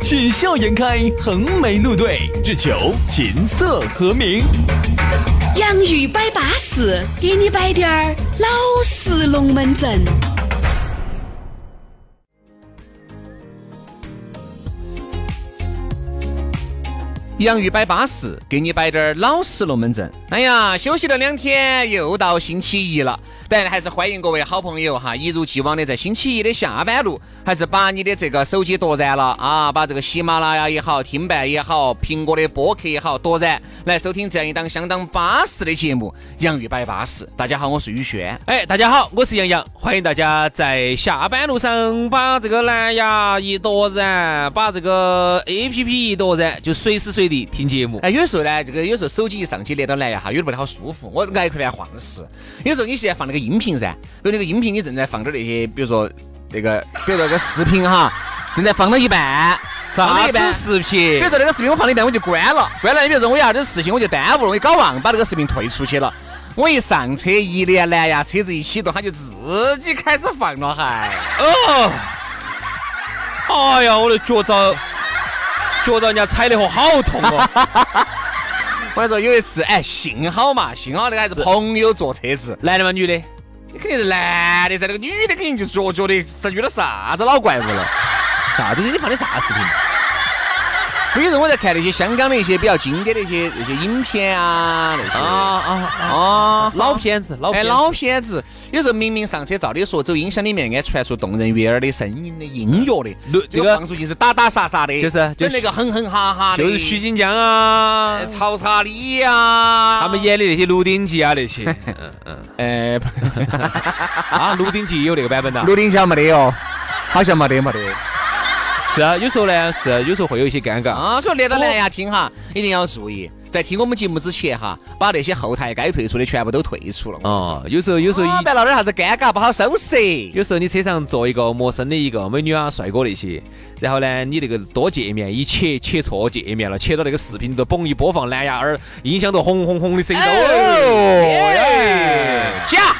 喜笑颜开，横眉怒对，只求琴瑟和鸣。洋芋摆巴士，给你摆点儿老式龙门阵。洋芋摆巴士，给你摆点儿老式龙门阵。哎呀，休息了两天，又到星期一了。但还是欢迎各位好朋友哈，一如既往的在星期一的下班路，还是把你的这个手机夺燃了啊，把这个喜马拉雅也好，听伴也好，苹果的播客也好，夺燃来收听这样一档相当巴适的节目《洋芋摆巴适》。大家好，我是宇轩。哎，大家好，我是杨洋，欢迎大家在下班路上把这个蓝牙一夺燃，把这个 A P P 一夺燃，就随时随地听节目。哎，有时候呢，这个有时候手机一上去连到蓝牙哈，有点不太好舒服，我爱快来晃事。有时候你现在放那个。音频噻，比如那个音频，你正在放着那些，比如说那个，比如说个视频哈，正在放到一半，放到一半视频，比如说那个视频我放到一半我就关了，关了，你比如说我有啥子事情我就耽误了，我搞忘把那个视频退出去了，我一上车一连蓝牙，车子一启动，它就自己开始放了，还哦，哎呀，我的脚遭脚遭人家踩的，好痛哦。我跟你说，有一次，哎，幸好嘛，幸好那个还是朋友坐车子，男的吗？女的？你肯定是男的噻，那个女的肯定就觉觉得是遇到啥子老怪物了。啥东西？你放的啥视频？有时候我在看那些香港的一些比较经典的一些那些影片啊，那些啊啊啊老片子，老哎老片子。有时候明明上车照理说走音响里面，该传出动人悦耳的声音的音乐的，这个放出去是打打杀杀的，就是就那个哼哼哈哈的，就是徐锦江啊、曹查理啊，他们演的那些《鹿鼎记》啊那些。嗯嗯。哎，啊，《鹿鼎记》有那个版本的，《鹿鼎记》没得哦，好像没得没得。是啊，有时候呢是，有时候会有一些尴尬啊。所以连到蓝牙听哈，一定要注意，在听我们节目之前哈，把那些后台该退出的全部都退出了。啊，有时候有时候一别闹点啥子尴尬不好收拾。有时候你车上坐一个陌生的一个美女啊、帅哥那些，然后呢，你那个多界面一切切错界面了，切到那个视频都嘣一播放，蓝牙耳音响都轰轰轰的声音哦，假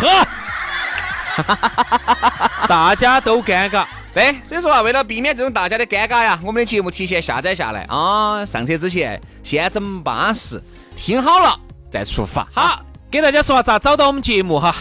喝，大家都尴尬。对，所以说啊，为了避免这种大家的尴尬呀，我们的节目提前下载下来啊，上车之前先整巴适，听好了再出发。好，给大家说下咋找到我们节目哈。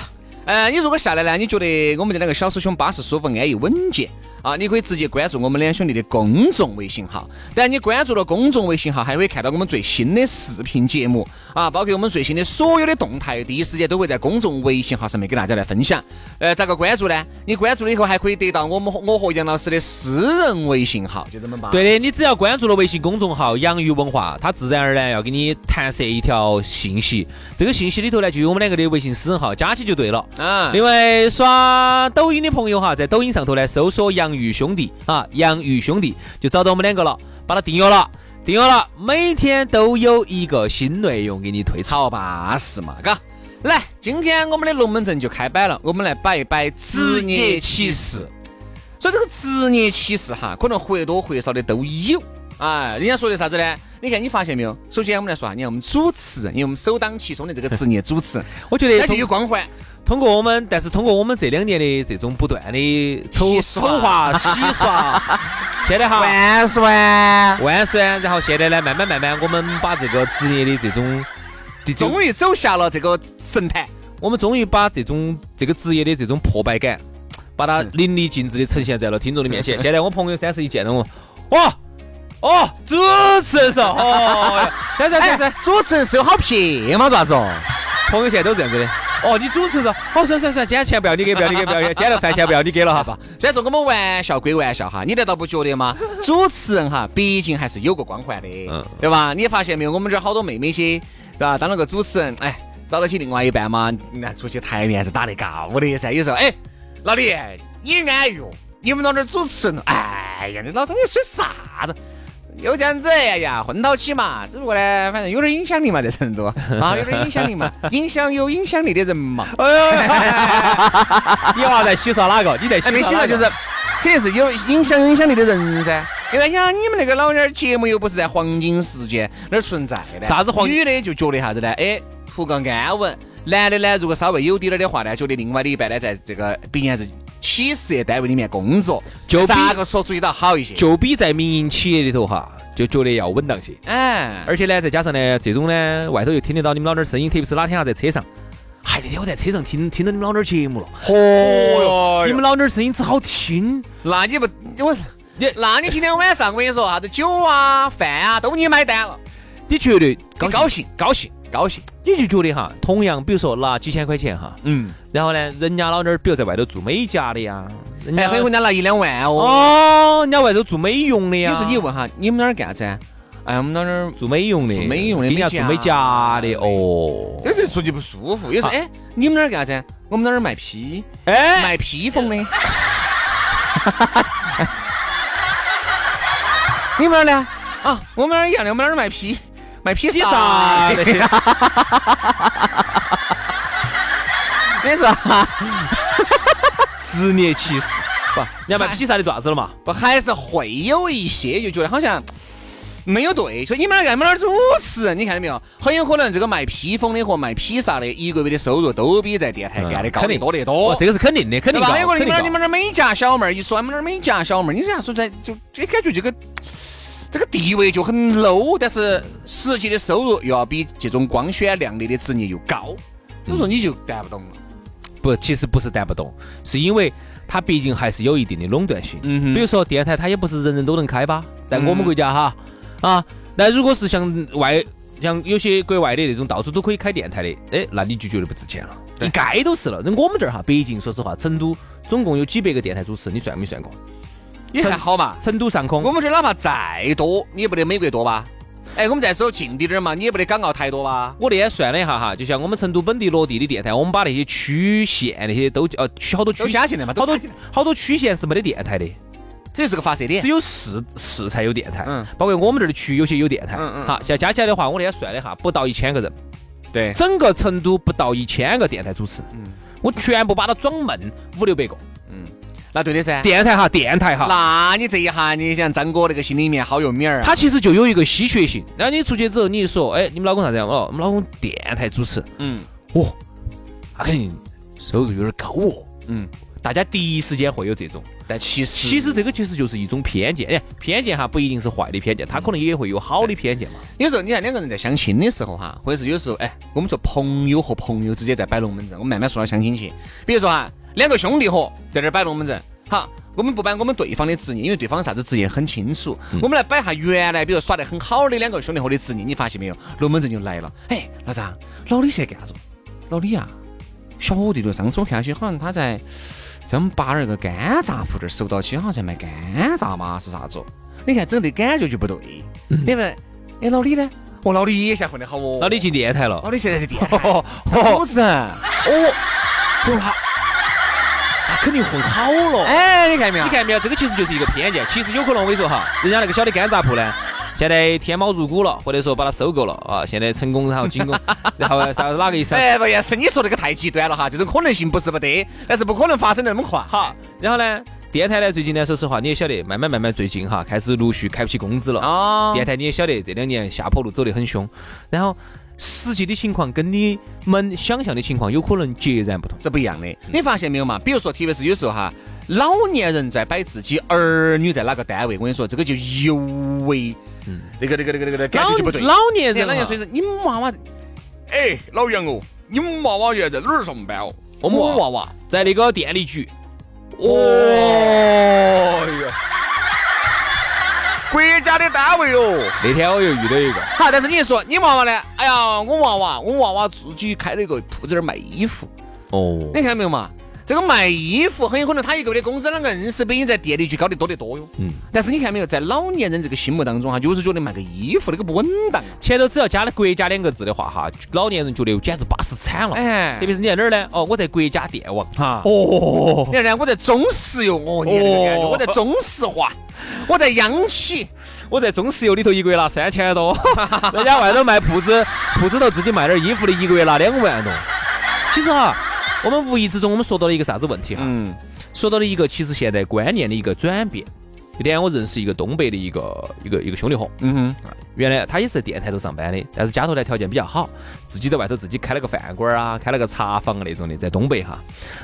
呃，你如果下来呢，你觉得我们的那个小师兄巴适、舒服、安逸、稳健。啊，你可以直接关注我们两兄弟的公众微信号。但你关注了公众微信号，还会看到我们最新的视频节目啊，包括我们最新的所有的动态，第一时间都会在公众微信号上面给大家来分享。呃，咋个关注呢？你关注了以后，还可以得到我们我和杨老师的私人微信号，就这么办。对的，你只要关注了微信公众号“养鱼文化”，它自然而然要给你弹射一条信息。这个信息里头呢，就有我们两个的微信私人号，加起就对了。啊。另外，刷抖音的朋友哈，在抖音上头呢，搜索“杨。鱼兄弟啊，洋芋兄弟就找到我们两个了，把它订阅了，订阅了，每天都有一个新内容给你推出，巴适嘛，嘎。来，今天我们的龙门阵就开摆了，我们来摆一摆职业歧视。所以这个职业歧视哈，可能或多或少的都有。哎，人家说的啥子呢？你看，你发现没有？首先我们来说哈，你看我们主持人，因为我们首当其冲的这个职业主持人，我觉得他就有光环。通过我们，但是通过我们这两年的这种不断的丑丑化、洗刷，现在哈万岁万岁，然后现在呢，慢慢慢慢，我们把这个职业的这种，终于走下了这个神坛，我们终于把这种这个职业的这种破败感，把它淋漓尽致的呈现在了听众的面前。现在我朋友三十一见到我，哇哦，主持人说，哦，三三三三，主持人是有好撇吗？咋子哦？朋友现在都这样子的。哦，你主持人，好，算算算，今天钱不要你给，不要你给，不要，今天的饭钱不要你给了，好吧？虽然说我们玩笑归玩笑哈，你难道不觉得吗？主持人哈，毕竟还是有个光环的，嗯，对吧？你发现没有？我们这儿好多妹妹些，对吧？当了个主持人，哎，找得起另外一半嘛？那出去台面是打得高的噻。有时候，哎，老李，你安逸哦，你们那儿主持人，哎呀，你老张你说啥子？又这样子，哎呀，混到起嘛。只不过呢，反正有点影响力嘛，在成都啊，有点影响力嘛，影响有影响力的人嘛。哎呦，你娃在洗刷哪个？你在洗没洗刷就是，肯定是有影响有影响力的人噻。因为呀，你们那个老娘儿节目又不是在黄金时间那儿存在的。啥子黄？女的就觉得啥子呢？哎，图个安稳。男的呢，如果稍微有点儿的话呢，觉得另外的一半呢，在这个毕竟还是。企事业单位里面工作，就咋个说注意到好一些，就比在民营企业里头哈，就觉得要稳当些。哎，而且呢，再加上呢，这种呢，外头又听得到你们老点儿声音，特别是哪天啊在车上，嗨，那天我在车上听听到你们老点儿节目了，嚯哟，你们老点儿声音真好听。那你不，我你，那你今天晚上我跟你说，啥子酒啊、饭啊都你买单了，你绝对高高兴，高兴。高兴，你就觉得哈，同样，比如说拿几千块钱哈，嗯，然后呢，人家老点儿，比如在外头做美甲的呀，人家可以人家拿一两万哦，哦，人家外头做美容的呀。有时你问哈，你们那儿干啥子？哎，我们那儿做美容的，做美容的，人家做美甲的哦。有时出去不舒服，有时哎，你们那儿干啥子？我们那儿卖披，哎，卖披风的。你们那儿呢？啊，我们那儿一样的，我们那儿卖披。卖披萨的，你说，职业歧视不？你要卖披萨的爪子了嘛？不，还是会有一些就觉得好像没有对。所以你们那儿干们那儿主持，你看到没有？很有可能这个卖披风的和卖披萨的，一个月的收入都比在电台干的高得多得多。这个是肯定的，肯定高。还有个你们那儿你们那儿美甲小妹儿，一说你们那儿美甲小妹儿，你这样说在就就感觉这个。这个地位就很 low，但是实际的收入又要比这种光鲜亮丽的职业又高，所以说你就谈不动了。不，其实不是谈不动，是因为它毕竟还是有一定的垄断性。嗯比如说电台，它也不是人人都能开吧，在我们国家哈啊。那如果是像外像有些国外的那种到处都可以开电台的，哎，那你就觉得不值钱了。一概都是了。那我们这儿哈，北京说实话，成都总共有几百个电台主持，你算没算过？你还好嘛？成都上空，我们这哪怕再多，你也不得美国多吧？哎，我们再说近点点嘛，你也不得港澳台多吧？我那天算了一下哈，就像我们成都本地落地的电台，我们把那些区县那些都呃区好多区加进来嘛，好多好多区县是没得电台的，这就是个发射点，只有市市才有电台。嗯，包括我们这儿的区有些有电台。嗯嗯。好，现在加起来的话，我那天算了一下，不到一千个人。对。整个成都不到一千个电台主持。嗯。我全部把它装满五六百个。那对的噻，电台哈，电台哈。那你这一下，你想张哥那个心里面好有米儿。他其实就有一个稀缺性。然后你出去之后，你一说，哎，你们老公啥子样？哦，我们老公电台主持。嗯。哦，他肯定收入有点高哦。嗯。大家第一时间会有这种，但其实其实这个其实就是一种偏见。哎，偏见哈不一定是坏的偏见，他可能也会有好的偏见嘛。有时候你看两个人在相亲的时候哈，或者是有时候哎，我们说朋友和朋友之间在摆龙门阵，我们慢慢说到相亲去。比如说哈。两个兄弟伙在这儿摆龙门阵，好，我们不摆我们对方的职业，因为对方啥子职业很清楚。我们来摆下原来比如耍得很好的两个兄弟伙的职业，你发现没有？龙门阵就来了。哎，老张，老李现在干啥子？老李啊，小弟弟，上次我看起好像他在在我们八儿那个干炸铺这儿收到起，好像在卖干炸嘛，是啥子？你看整的感觉就不对。你们，哎，老李呢？哦，老李也现在混得好哦。老李进电台了。老李现在在电台。主持人。哦。不他。那肯定混好了，哎，你看没有？你看没有？这个其实就是一个偏见。其实有可能我跟你说哈，人家那个小的干杂铺呢，现在天猫入股了，或者说把它收购了啊，现在成功然后进攻，然后啥子哪个意思？哎，不也是你说那个太极端了哈，这种可能性不是不得，但是不可能发生那么快。好，然后呢，电台呢最近呢，说实话你也晓得，慢慢慢慢最近哈开始陆续开不起工资了啊。电台你也晓得这两年下坡路走得很凶，然后。实际的情况跟你们想象的情况有可能截然不同，是不一样的。你发现没有嘛？比如说，特别是有时候哈，老年人在摆自己儿女在哪个单位，我跟你说，这个就尤为，嗯，那个那个那个那个感觉就不对。老年人，老年人，所以说你们娃娃，哎，老杨哦，你们娃娃现在在哪儿上班哦？我们娃娃在那个电力局。哦哟。国家的单位哦，那天我又遇到一个，好，但是你一说你娃娃呢？哎呀，我娃娃，我娃娃自己开了一个铺子儿卖衣服。哦，你看到没有嘛？这个卖衣服很有可能他一个月的工资那硬是比你在电力局高得多得多哟。嗯。但是你看没有，在老年人这个心目当中哈，就是觉得卖个衣服那个不稳当。前头只要加了“国家”两个字的话哈，老年人觉得简直巴适惨了。哎。特别是你在哪儿呢？哦，我在国家电网。哈。哦。你看呢，我在中石油。哦，你看这个感觉，我在中石化，我在央企。我在中石油里头一个月拿三千多，人家外头卖铺子，铺子头自己卖点衣服的，一个月拿两万多。其实哈，我们无意之中我们说到了一个啥子问题哈？嗯，说到了一个其实现在观念的一个转变。那天我认识一个东北的一个一个一个兄弟伙，嗯哼，原来他也是在电台头上班的，但是家头呢条件比较好，自己在外头自己开了个饭馆啊，开了个茶坊那种的，在东北哈。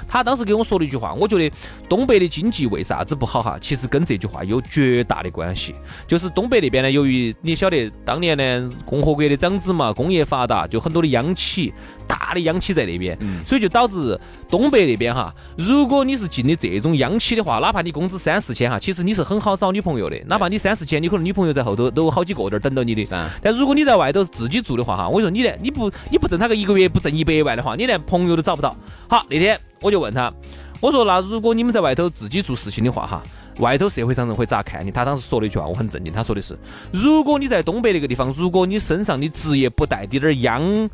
他当时给我说了一句话，我觉得东北的经济为啥子不好哈？其实跟这句话有绝大的关系，就是东北那边呢，由于你晓得当年呢共和国的长子嘛，工业发达，就很多的央企。大的央企在那边，所以就导致东北那边哈，如果你是进的这种央企的话，哪怕你工资三四千哈，其实你是很好找女朋友的。哪怕你三四千，你可能女朋友在后头都好几个在等到你的。但如果你在外头自己住的话哈，我说你连你不你不挣他个一个月不挣一百万的话，你连朋友都找不到。好，那天我就问他，我说那如果你们在外头自己做事情的话哈，外头社会上人会咋看你？他当时说了一句话，我很震惊。他说的是，如果你在东北那个地方，如果你身上的职业不带点点央。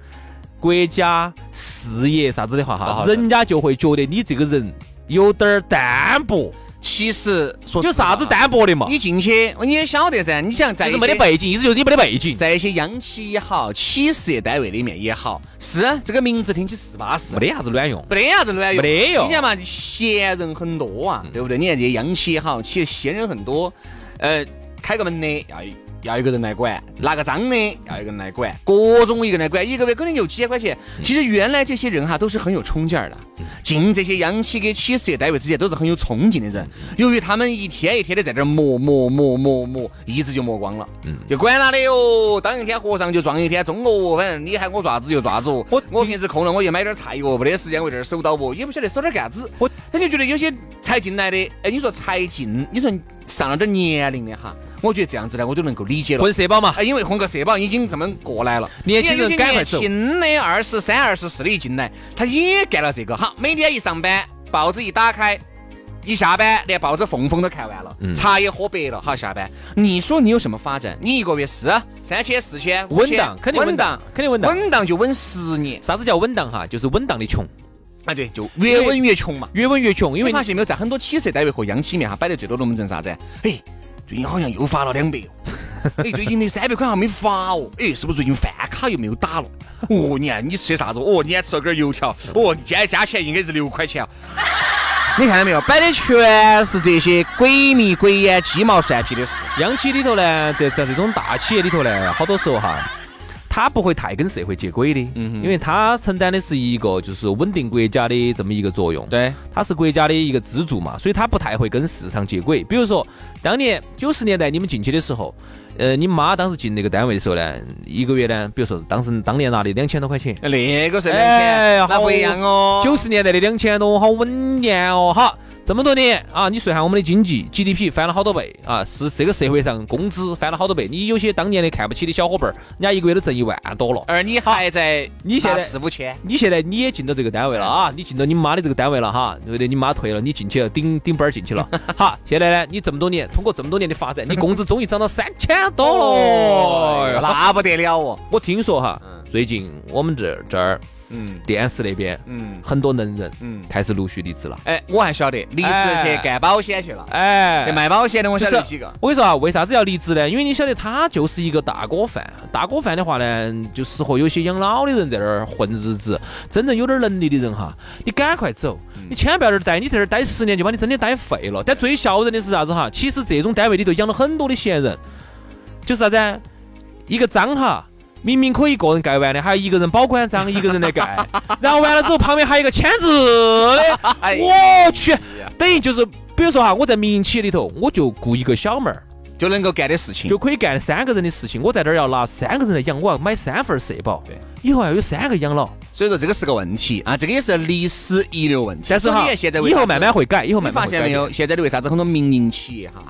国家事业啥子的话哈，人家就会觉得你这个人有点儿单薄。其实说有啥子单薄的嘛？你进去你也晓得噻，你想在没得背景，意思就是你没得背景，在一些央企也好，企事业单位里面也好，是这个名字听起是巴适，没得啥子卵用，没得啥子卵用，没得用。你想嘛，闲人很多啊，对不对？你看这些央企也好，其实闲人很多，呃，开个门的要。要一个人来管，拿个章的要一个人来管，各种一个人来管，一个月可能就几千块钱。其实原来这些人哈都是很有冲劲儿的，进这些央企跟企事业单位之间都是很有冲劲的人。由于他们一天一天的在这儿磨磨磨磨磨，一直就磨光了，就管他的哟。当一天和尚就撞一天钟哦，反正你喊我爪子就爪子。我我平时空了我就买点菜哟，没得时间我这儿守到不，也不晓得守点干子。我他就觉得有些才进来的，哎，你说才进，你说。上了点年龄的哈，我觉得这样子呢，我就能够理解了。混社保嘛，因为混个社保已经这么过来了。年轻人赶快走。年轻的二十三、二十四的一进来，他也干了这个。好，每天一上班，报纸一打开，一下班连报纸缝缝都看完了，茶也喝白了。好，下班，你说你有什么发展？你一个月是三千、四千，稳当，肯定稳当，肯定稳当，稳当就稳十年。啥子叫稳当哈？就是稳当的穷。啊，对，就越稳越穷嘛，越稳越穷。因为发现没有，在很多企事单位和央企里面哈，摆得最多龙门阵啥子？哎。最近好像又发了两百哦，哎，最近那三百块还没发哦，哎，是不是最近饭卡又没有打了？哦，你看你吃的啥子？哦，你还吃了根油条？哦，今天加起来应该是六块钱哦。你看到没有？摆的全是这些鬼迷鬼眼、鸡毛蒜皮的事。央企里头呢，在在这种大企业里头呢，好多时候哈。他不会太跟社会接轨的，嗯，因为他承担的是一个就是稳定国家的这么一个作用，对，他是国家的一个支柱嘛，所以他不太会跟市场接轨。比如说，当年九十年代你们进去的时候，呃，你妈当时进那个单位的时候呢，一个月呢，比如说当时当年拿的两千多块钱，那个是两千，那不一样哦。九十年代的两千多，好稳健哦，好。这么多年啊，你算下我们的经济 GDP 翻了好多倍啊，是这个社会上工资翻了好多倍。你有些当年的看不起的小伙伴儿，人家一个月都挣一万多了，而你还在你现在四五千，你现在你也进到这个单位了啊，你进到你妈的这个单位了哈，对不对？你妈退了，你进去了，顶顶班儿进去了。好，现在呢，你这么多年通过这么多年的发展，你工资终于涨到三千多了，那不得了哦！我听说哈，最近我们这这儿。嗯，电视那边，嗯，很多能人，嗯，开始陆续离职了。哎，我还晓得离职去干保险去了。哎，卖保险的我晓得几个。我跟你说啊，为啥子要离职呢？因为你晓得他就是一个大锅饭，大锅饭的话呢，就适合有些养老的人在那儿混日子。真正有点能力的人哈，你赶快走，你千万不要在这儿待，你在这儿待十年就把你真的待废了。但最笑人的是啥子哈？其实这种单位里头养了很多的闲人，就是啥子？一个章哈。明明可以一个人盖完的，还有一个人保管章，一个人来盖，然后完了之后旁边还有一个签字的，我去，等于就是，比如说哈，我在民营企业里头，我就雇一个小妹儿。就能够干的事情，就可以干三个人的事情。我在这儿要拿三个人来养，我要买三份社保。对，以后要有三个养老，所以说这个是个问题啊，这个也是历史遗留问题。但是哈，现在以后慢慢会改，以后慢慢发现没有？现在的为啥子很多民营企业哈，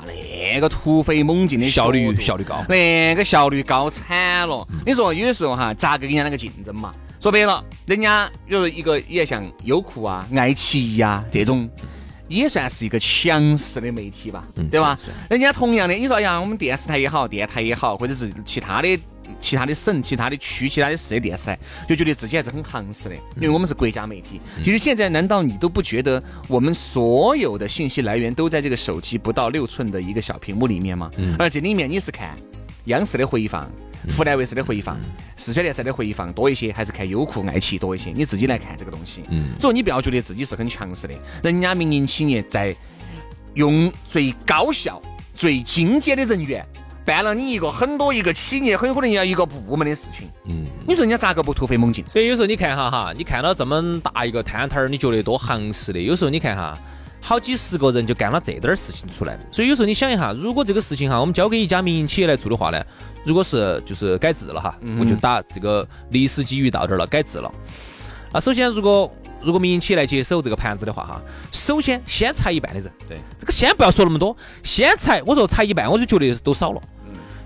那个突飞猛进的效率效率高，那个效率高惨了。你说有的时候哈，咋个跟人家那个竞争嘛？说白了，人家比如一个也像优酷啊、爱奇艺啊这种。也算是一个强势的媒体吧，对吧？人家同样的，你说呀，我们电视台也好，电台也好，或者是其他的其他的省、其他的区、其他的市的电视台，就觉得自己还是很行势的，因为我们是国家媒体。其实现在难道你都不觉得我们所有的信息来源都在这个手机不到六寸的一个小屏幕里面吗？而这里面你是看央视的回放。湖南卫视的回放，四川电视台的回放多一些，还是看优酷、爱奇艺多一些？你自己来看这个东西。嗯，所以你不要觉得自己是很强势的，人家民营企业在用最高效、最精简的人员办了你一个很多一个企业很可能要一个部门的事情。嗯，你说人家咋个不突飞猛进？所以有时候你看哈哈，你看到这么大一个摊摊儿，你觉得多行实的？有时候你看哈。好几十个人就干了这点儿事情出来，所以有时候你想一下，如果这个事情哈，我们交给一家民营企业来做的话呢，如果是就是改制了哈，我就打这个历史机遇到这儿了，改制了。那首先，如果如果民营企业来接手这个盘子的话哈，首先先裁一半的人。对，这个先不要说那么多，先裁，我说裁一半，我就觉得都少了。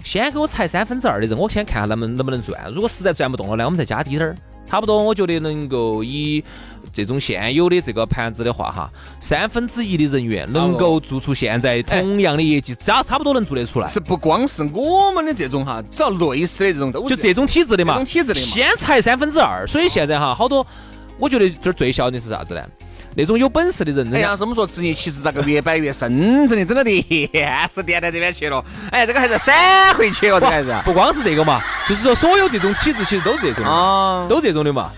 先给我裁三分之二的人，我先看下能不能能不能赚。如果实在赚不动了呢，我们再加低点儿。差不多，我觉得能够以这种现有的这个盘子的话，哈，三分之一的人员能够做出现在同样的业绩，差差不多能做得出来。是不光是我们的这种哈，只要类似的这种都就这种体制的嘛，这种体制的先裁三分之二。所以现在哈，好多，我觉得这儿最效的是啥子呢？那种有本事的人，哎呀，是我们说职业歧视咋个越摆越深，真的真的电视电台这边去了。哎，这个还是闪回去了，这还是。不光是这个嘛，就是说所有这种体制其实都是这种，啊，都这种的嘛。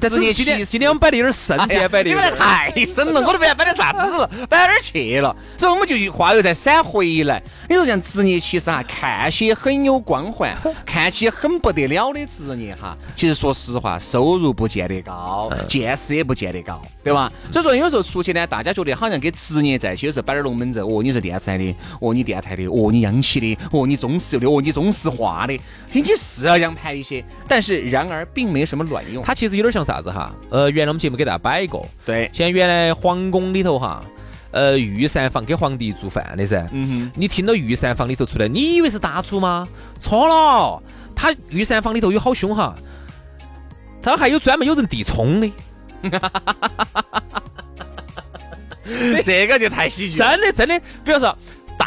但是今天今天我们摆的有点深，今天摆的你们太深了，我都不晓得摆的啥子了，摆哪儿去了？所以我们就话又再闪回来。你说像职业其实哈，看起很有光环，看起很不得了的职业哈，其实说实话，收入不见得高，见识也不见得高，对吧？所以说有时候出去呢，大家觉得好像跟职业在一起，有时候摆点龙门阵，哦，你是电视台的，哦，你电台的，哦，你央企的，哦，你中石油的，哦，你中石化的，听起是要洋盘一些，但是然而并没什么卵用。它其实有点像。啥子哈？呃，原来我们节目给大家摆一个，对，现在原来皇宫里头哈，呃，御膳房给皇帝做饭的噻。嗯哼，你听到御膳房里头出来，你以为是大厨吗？错了，他御膳房里头有好凶哈，他还有专门有人递葱的。这个就太喜剧，真的真的，比如说。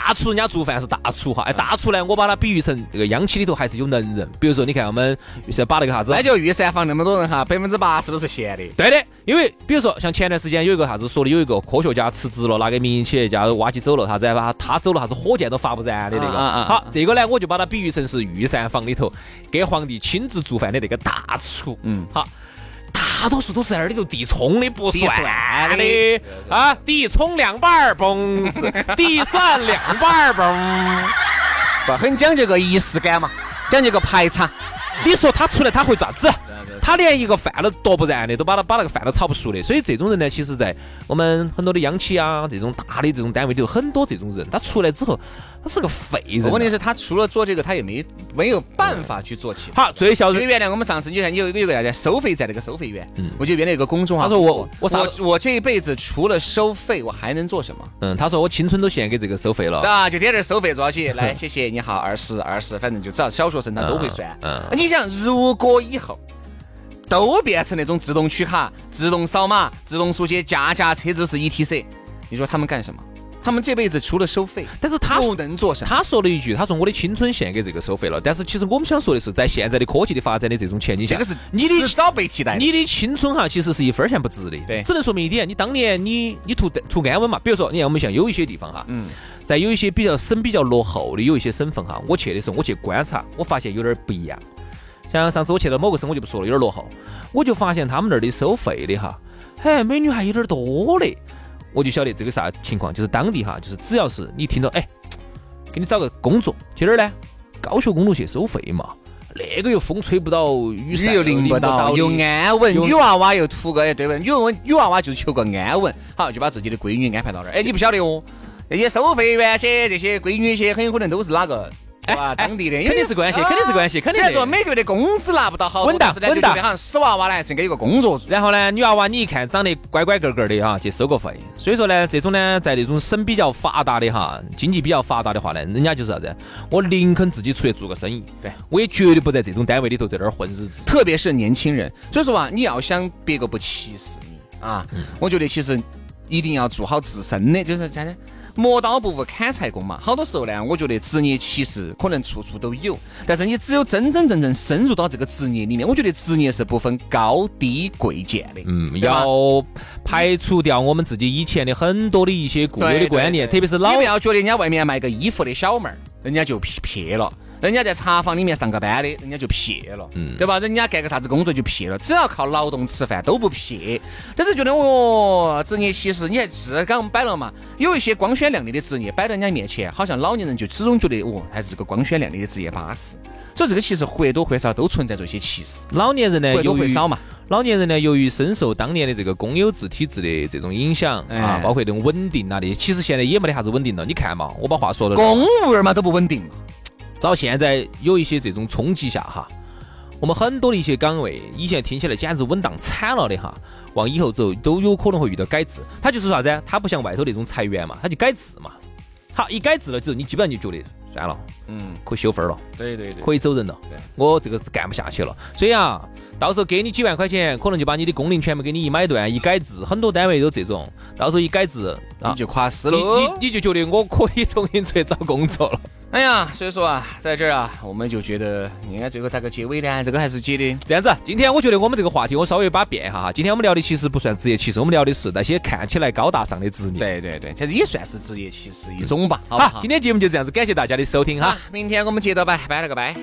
大厨人家做饭是大厨哈，哎，大厨呢，我把它比喻成这个央企里头还是有能人。比如说，你看我们御膳把那个啥子，那就御膳房那么多人哈，百分之八十都是闲的。对的，因为比如说像前段时间有一个啥子说的，有一个科学家辞职了，拿给民营企业家挖起走了，啥子把他走了，啥子火箭都发不燃的那个。好，这个呢，我就把它比喻成是御膳房里头给皇帝亲自做饭的那个大厨。嗯，好。大多数都是在那里头地葱的，不算的啊！地葱两瓣儿嘣，地蒜两瓣儿嘣，不很讲究个仪式感嘛，讲究个排场。你说他出来他会咋子？他连一个饭都夺不燃的，都把他把那个饭都炒不熟的。所以这种人呢，其实在我们很多的央企啊，这种大的这种单位里头，很多这种人，他出来之后。他是个废人。问题是，他除了做这个，他也没没有办法去做其他。好，最小最。原来我们上次你看，你有一个有个啥叫收费站那个收费员，嗯，我就原来有个公众号。他说我我我我这一辈子除了收费，我还能做什么？嗯，他说我青春都献给这个收费了。啊，就天天收费多少钱？来，谢谢，你好，二十二十，反正就只要小学生他都会算。嗯，你想，如果以后都变成那种自动取卡、自动扫码、自动书写，家家车子是 ETC，你说他们干什么？他们这辈子除了收费，但是他不能做啥？他说了一句：“他说我的青春献给这个收费了。”但是其实我们想说的是，在现在的科技的发展的这种前景下，这个是你的早被替代。你的青春哈，其实是一分钱不值的。对，只能说明一点：你当年你你图图安稳嘛。比如说，你看我们像有一些地方哈，嗯，在有一些比较省比较落后的有一些省份哈，我去的时候我去观察，我发现有点不一样。像上次我去到某个省，我就不说了，有点落后，我就发现他们那儿的收费的哈，嘿，美女还有点多嘞。我就晓得这个啥情况，就是当地哈，就是只要是你听到哎，给你找个工作去哪儿呢？高速公路去收费嘛，那个又风吹不到，雨又淋不到，又安稳，女娃娃又图个哎，对不对？女娃女娃娃就求个安稳，好就把自己的闺女安排到那儿。哎，你不晓得哦，那些收费员些，这些闺女些，很有可能都是哪个？哇，当地的肯定是关系，肯定是关系，肯定。虽然说每个月的工资拿不到好，稳当稳当，好像死娃娃呢还是应该有个工作。然后呢，女娃娃你一看长得乖乖个个的哈，去收个费。所以说呢，这种呢，在那种省比较发达的哈，经济比较发达的话呢，人家就是啥子？我宁肯自己出去做个生意，对我也绝对不在这种单位里头在那儿混日子。特别是年轻人，所以说啊，你要想别个不歧视你啊，我觉得其实。一定要做好自身的，就是啥呢？磨刀不误砍柴工嘛。好多时候呢，我觉得职业歧视可能处处都有，但是你只有真真正正深入到这个职业里面，我觉得职业是不分高低贵贱的。嗯，要排除掉我们自己以前的很多的一些固有的观念，特别是老不要觉得人家外面卖个衣服的小妹儿，人家就撇了。人家在茶坊里面上个班的，人家就撇了，嗯，对吧？人家干个啥子工作就撇了，只要靠劳动吃饭都不撇。但是觉得哦，职业歧视，你看是刚我们摆了嘛，有一些光鲜亮丽的职业摆在人家面前，好像老年人就始终觉得哦，还是个光鲜亮丽的职业巴适。所以这个其实或多或少都存在着一些歧视。老年人呢，或多或少嘛。老年人呢，由于深受当年的这个公有制体制的这种影响啊，包括这种稳定啊的，其实现在也没得啥子稳定了。你看嘛，我把话说了，公务员嘛都不稳定。照现在有一些这种冲击下哈，我们很多的一些岗位，以前听起来简直稳当惨了的哈，往以后走都有可能会遇到改制。他就是啥子？他不像外头那种裁员嘛，他就改制嘛。好，一改制了之后，你基本上就觉得算了，嗯，可以修分了。对对对，可以走人了。对，我这个是干不下去了。所以啊，到时候给你几万块钱，可能就把你的工龄全部给你一买断，一改制，很多单位都这种。到时候一改制，你就垮死了。你你就觉得我可以重新出去找工作了。哎呀，所以说啊，在这儿啊，我们就觉得应该最后咋个结尾呢？这个还是结的这样子。今天我觉得我们这个话题我稍微把变一下哈。今天我们聊的其实不算职业歧视，我们聊的是那些看起来高大上的职业。对对对，其实也算是职业歧视一种吧。好，今天节目就这样子，感谢大家的收听哈。明天我们接着拜，拜了个拜。